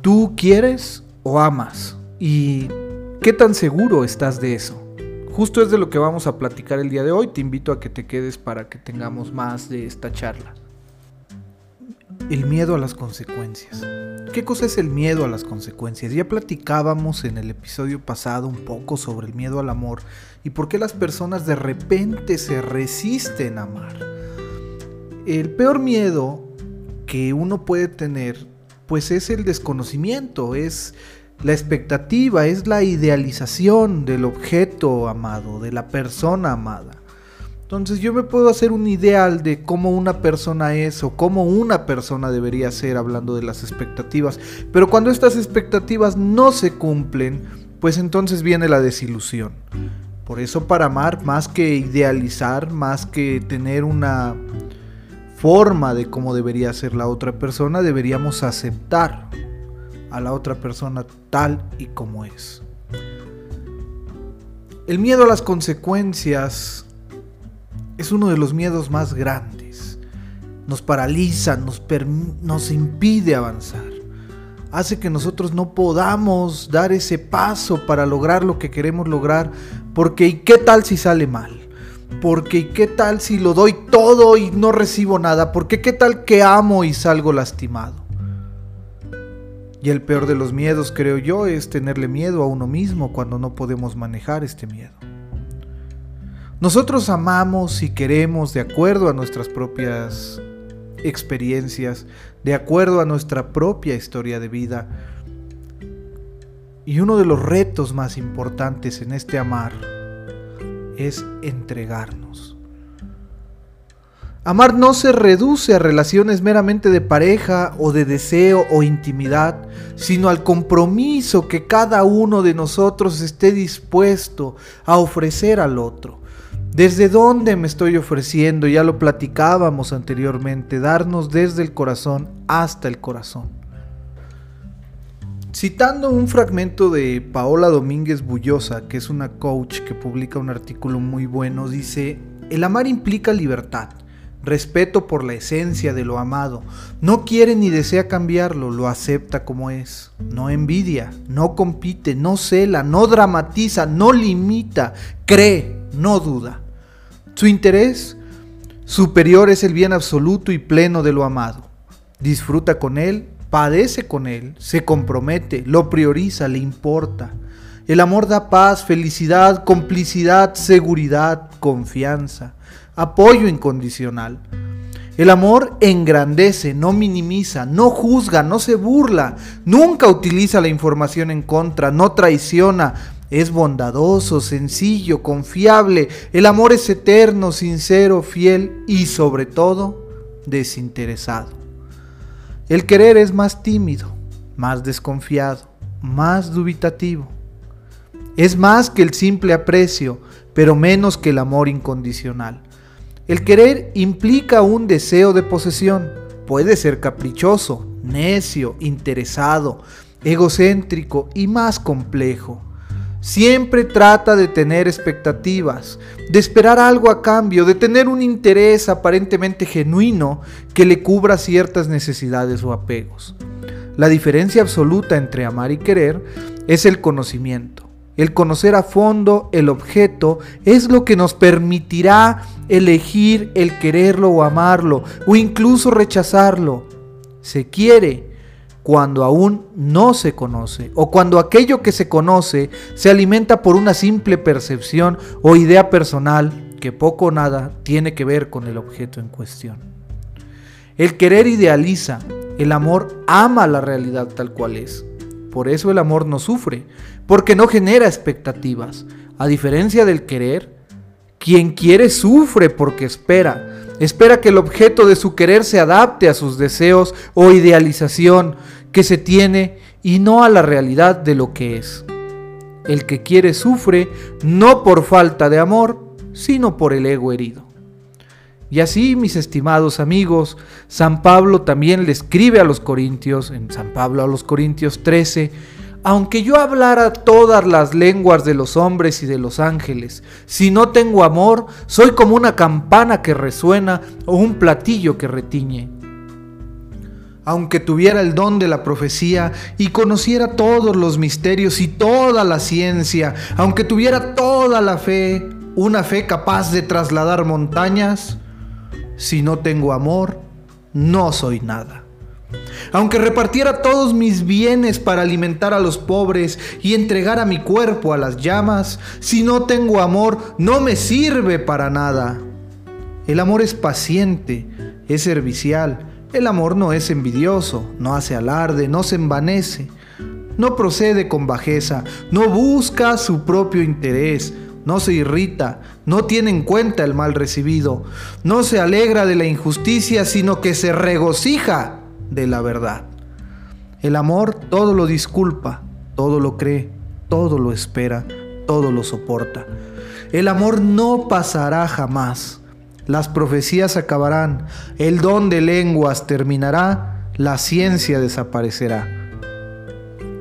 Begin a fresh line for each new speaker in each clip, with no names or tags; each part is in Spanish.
¿Tú quieres o amas? ¿Y qué tan seguro estás de eso? Justo es de lo que vamos a platicar el día de hoy. Te invito a que te quedes para que tengamos más de esta charla. El miedo a las consecuencias. ¿Qué cosa es el miedo a las consecuencias? Ya platicábamos en el episodio pasado un poco sobre el miedo al amor y por qué las personas de repente se resisten a amar. El peor miedo que uno puede tener pues es el desconocimiento, es la expectativa, es la idealización del objeto amado, de la persona amada. Entonces yo me puedo hacer un ideal de cómo una persona es o cómo una persona debería ser hablando de las expectativas. Pero cuando estas expectativas no se cumplen, pues entonces viene la desilusión. Por eso para amar, más que idealizar, más que tener una forma de cómo debería ser la otra persona, deberíamos aceptar a la otra persona tal y como es. El miedo a las consecuencias es uno de los miedos más grandes. Nos paraliza, nos, nos impide avanzar. Hace que nosotros no podamos dar ese paso para lograr lo que queremos lograr. Porque ¿y qué tal si sale mal? Porque ¿y qué tal si lo doy todo y no recibo nada? Porque ¿qué tal que amo y salgo lastimado? Y el peor de los miedos, creo yo, es tenerle miedo a uno mismo cuando no podemos manejar este miedo. Nosotros amamos y queremos de acuerdo a nuestras propias experiencias, de acuerdo a nuestra propia historia de vida. Y uno de los retos más importantes en este amar es entregarnos. Amar no se reduce a relaciones meramente de pareja o de deseo o intimidad, sino al compromiso que cada uno de nosotros esté dispuesto a ofrecer al otro. ¿Desde dónde me estoy ofreciendo? Ya lo platicábamos anteriormente, darnos desde el corazón hasta el corazón. Citando un fragmento de Paola Domínguez Bullosa, que es una coach que publica un artículo muy bueno, dice, el amar implica libertad, respeto por la esencia de lo amado, no quiere ni desea cambiarlo, lo acepta como es, no envidia, no compite, no cela, no dramatiza, no limita, cree, no duda. Su interés superior es el bien absoluto y pleno de lo amado. Disfruta con él, padece con él, se compromete, lo prioriza, le importa. El amor da paz, felicidad, complicidad, seguridad, confianza, apoyo incondicional. El amor engrandece, no minimiza, no juzga, no se burla, nunca utiliza la información en contra, no traiciona, es bondadoso, sencillo, confiable. El amor es eterno, sincero, fiel y sobre todo desinteresado. El querer es más tímido, más desconfiado, más dubitativo. Es más que el simple aprecio, pero menos que el amor incondicional. El querer implica un deseo de posesión. Puede ser caprichoso, necio, interesado, egocéntrico y más complejo. Siempre trata de tener expectativas, de esperar algo a cambio, de tener un interés aparentemente genuino que le cubra ciertas necesidades o apegos. La diferencia absoluta entre amar y querer es el conocimiento. El conocer a fondo el objeto es lo que nos permitirá elegir el quererlo o amarlo o incluso rechazarlo. Se quiere cuando aún no se conoce o cuando aquello que se conoce se alimenta por una simple percepción o idea personal que poco o nada tiene que ver con el objeto en cuestión. El querer idealiza, el amor ama la realidad tal cual es. Por eso el amor no sufre, porque no genera expectativas. A diferencia del querer, quien quiere sufre porque espera, Espera que el objeto de su querer se adapte a sus deseos o idealización que se tiene y no a la realidad de lo que es. El que quiere sufre no por falta de amor, sino por el ego herido. Y así, mis estimados amigos, San Pablo también le escribe a los Corintios, en San Pablo a los Corintios 13, aunque yo hablara todas las lenguas de los hombres y de los ángeles, si no tengo amor, soy como una campana que resuena o un platillo que retiñe. Aunque tuviera el don de la profecía y conociera todos los misterios y toda la ciencia, aunque tuviera toda la fe, una fe capaz de trasladar montañas, si no tengo amor, no soy nada. Aunque repartiera todos mis bienes para alimentar a los pobres y entregara mi cuerpo a las llamas, si no tengo amor, no me sirve para nada. El amor es paciente, es servicial, el amor no es envidioso, no hace alarde, no se envanece, no procede con bajeza, no busca su propio interés, no se irrita, no tiene en cuenta el mal recibido, no se alegra de la injusticia, sino que se regocija de la verdad. El amor todo lo disculpa, todo lo cree, todo lo espera, todo lo soporta. El amor no pasará jamás las profecías acabarán, el don de lenguas terminará, la ciencia desaparecerá.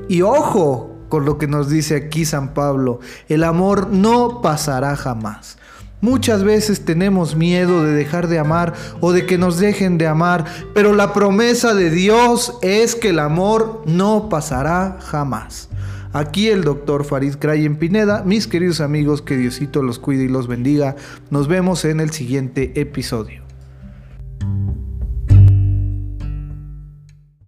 Y ojo con lo que nos dice aquí San Pablo, el amor no pasará jamás. Muchas veces tenemos miedo de dejar de amar o de que nos dejen de amar, pero la promesa de Dios es que el amor no pasará jamás. Aquí el doctor Farid en Pineda. Mis queridos amigos, que Diosito los cuide y los bendiga. Nos vemos en el siguiente episodio.